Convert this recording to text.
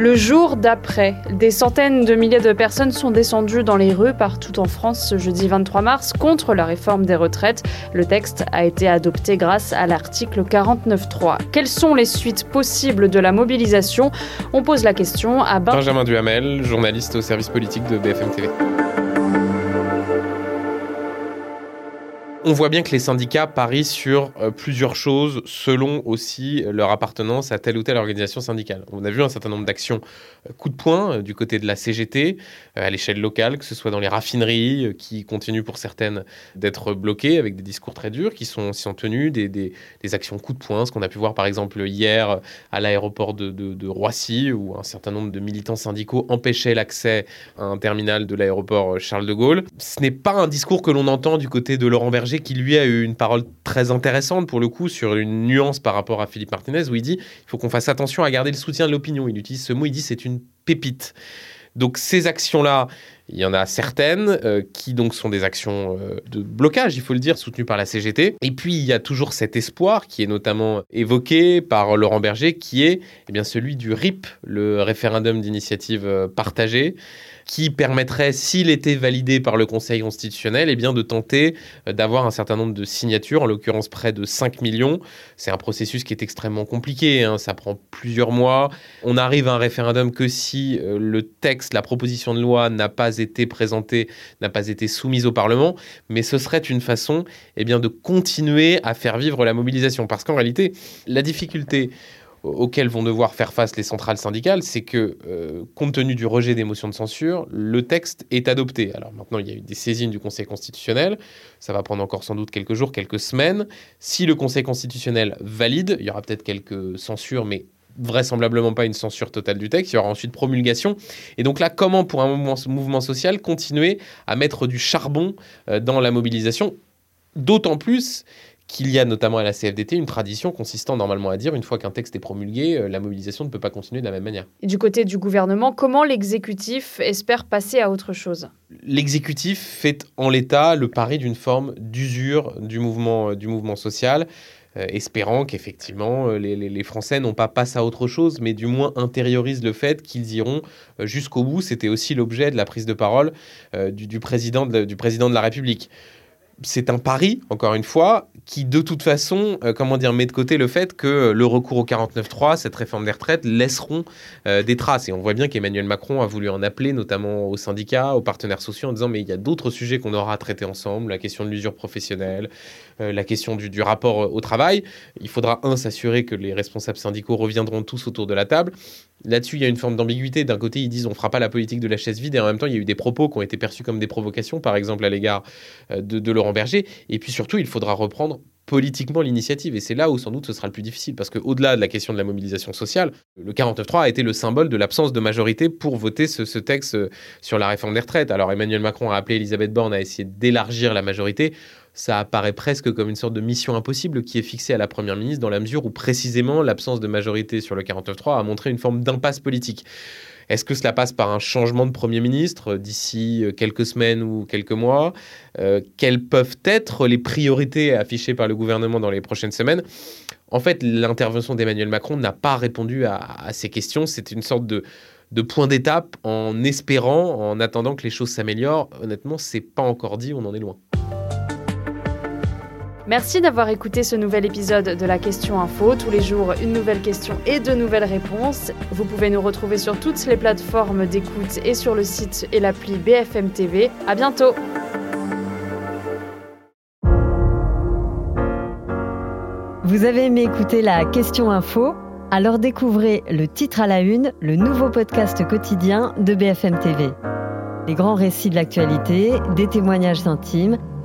Le jour d'après, des centaines de milliers de personnes sont descendues dans les rues partout en France ce jeudi 23 mars contre la réforme des retraites. Le texte a été adopté grâce à l'article 49.3. Quelles sont les suites possibles de la mobilisation? On pose la question à Benjamin Duhamel, journaliste au service politique de BFM TV. On voit bien que les syndicats parient sur euh, plusieurs choses selon aussi leur appartenance à telle ou telle organisation syndicale. On a vu un certain nombre d'actions euh, coup de poing euh, du côté de la CGT à l'échelle locale, que ce soit dans les raffineries qui continuent pour certaines d'être bloquées avec des discours très durs, qui sont en tenue, des, des, actions coup de poing, ce qu'on a pu voir par exemple hier à l'aéroport de, de, Roissy, où un certain nombre de militants syndicaux empêchaient l'accès à un terminal de l'aéroport Charles de Gaulle. Ce n'est pas un discours que l'on entend du côté de Laurent Berger qui lui a eu une parole très intéressante pour le coup sur une nuance par rapport à Philippe Martinez où il dit il faut qu'on fasse attention à garder le soutien de l'opinion. Il utilise ce mot, il dit c'est une pépite. Donc ces actions-là, il y en a certaines euh, qui donc sont des actions euh, de blocage, il faut le dire, soutenues par la CGT. Et puis il y a toujours cet espoir qui est notamment évoqué par Laurent Berger, qui est eh bien celui du RIP, le référendum d'initiative euh, partagée qui permettrait, s'il était validé par le Conseil constitutionnel, eh bien de tenter d'avoir un certain nombre de signatures, en l'occurrence près de 5 millions. C'est un processus qui est extrêmement compliqué, hein. ça prend plusieurs mois. On arrive à un référendum que si le texte, la proposition de loi n'a pas été n'a pas été soumise au Parlement, mais ce serait une façon eh bien, de continuer à faire vivre la mobilisation. Parce qu'en réalité, la difficulté auxquelles vont devoir faire face les centrales syndicales, c'est que, euh, compte tenu du rejet des motions de censure, le texte est adopté. Alors maintenant, il y a eu des saisines du Conseil constitutionnel, ça va prendre encore sans doute quelques jours, quelques semaines. Si le Conseil constitutionnel valide, il y aura peut-être quelques censures, mais vraisemblablement pas une censure totale du texte, il y aura ensuite promulgation. Et donc là, comment pour un mouvement, social continuer à mettre du charbon euh, dans la mobilisation? D'autant plus qu'il y a notamment à la CFDT une tradition consistant normalement à dire, une fois qu'un texte est promulgué, euh, la mobilisation ne peut pas continuer de la même manière. Et du côté du gouvernement, comment l'exécutif espère passer à autre chose? L'exécutif fait en l'état le pari d'une forme d'usure du mouvement, euh, du mouvement social. Euh, espérant qu'effectivement les, Français n'ont pas passé à autre chose, mais du moins intériorisent le fait qu'ils iront jusqu'au bout. C'était aussi l'objet de la prise de parole du, président du président de la République c'est un pari, encore une fois, qui de toute façon, euh, comment dire, met de côté le fait que le recours au 49.3, cette réforme des retraites, laisseront euh, des traces. Et on voit bien qu'Emmanuel Macron a voulu en appeler, notamment aux syndicats, aux partenaires sociaux, en disant mais il y a d'autres sujets qu'on aura à traiter ensemble, la question de l'usure professionnelle, euh, la question du, rapport au travail. Il faudra, un, s'assurer que les responsables syndicaux reviendront tous autour de la table. Là-dessus, il y a une forme d'ambiguïté. D'un côté, ils disent on fera pas la politique de la chaise vide, et en même temps, il y a eu des propos qui ont été perçus comme des provocations, par exemple à l'égard de, de Laurent Berger. Et puis surtout, il faudra reprendre politiquement l'initiative. Et c'est là où sans doute ce sera le plus difficile, parce qu'au-delà de la question de la mobilisation sociale, le 49.3 a été le symbole de l'absence de majorité pour voter ce, ce, texte euh, sur la réforme des retraites. Alors Emmanuel Macron a appelé Elisabeth Borne à essayer d'élargir la majorité. Ça apparaît presque comme une sorte de mission impossible qui est fixée à la Première ministre dans la mesure où précisément l'absence de majorité sur le 49.3 a montré une forme d'impasse politique. Est-ce que cela passe par un changement de Premier ministre d'ici euh, quelques semaines ou quelques mois? Euh, Quelles peuvent être les priorités affichées par le gouvernement dans les prochaines semaines? En fait, l'intervention d'Emmanuel Macron n'a pas répondu à, ces questions. C'est une sorte de, de point d'étape en espérant, en attendant que les choses s'améliorent. Honnêtement, c'est pas encore dit, on en est loin. Merci d'avoir écouté ce nouvel épisode de la Question Info. Tous les jours, une nouvelle question et de nouvelles réponses. Vous pouvez nous retrouver sur toutes les plateformes d'écoute et sur le site et l'appli BFM TV. À bientôt! Vous avez aimé écouter la Question Info? Alors découvrez le titre à la une, le nouveau podcast quotidien de BFM TV. Les grands récits de l'actualité, des témoignages intimes